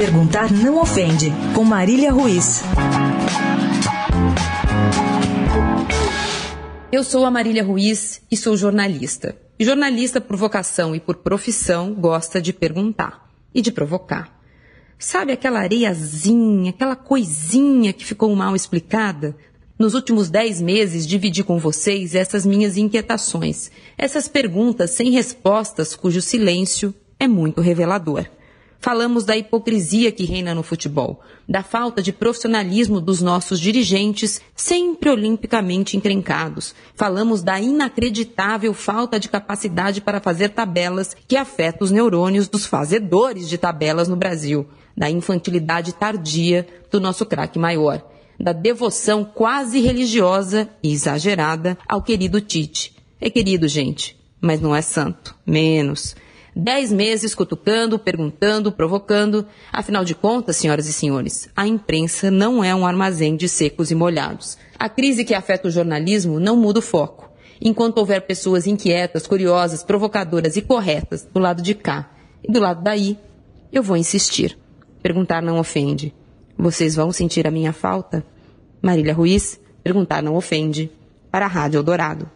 Perguntar não ofende, com Marília Ruiz. Eu sou a Marília Ruiz e sou jornalista. E jornalista por vocação e por profissão gosta de perguntar e de provocar. Sabe aquela areiazinha, aquela coisinha que ficou mal explicada? Nos últimos dez meses dividi com vocês essas minhas inquietações, essas perguntas sem respostas cujo silêncio é muito revelador. Falamos da hipocrisia que reina no futebol, da falta de profissionalismo dos nossos dirigentes, sempre olimpicamente encrencados. Falamos da inacreditável falta de capacidade para fazer tabelas que afeta os neurônios dos fazedores de tabelas no Brasil, da infantilidade tardia do nosso craque maior, da devoção quase religiosa e exagerada ao querido Tite. É querido, gente, mas não é santo. Menos. Dez meses cutucando, perguntando, provocando. Afinal de contas, senhoras e senhores, a imprensa não é um armazém de secos e molhados. A crise que afeta o jornalismo não muda o foco. Enquanto houver pessoas inquietas, curiosas, provocadoras e corretas do lado de cá e do lado daí, eu vou insistir. Perguntar não ofende. Vocês vão sentir a minha falta? Marília Ruiz, perguntar não ofende. Para a Rádio Eldorado.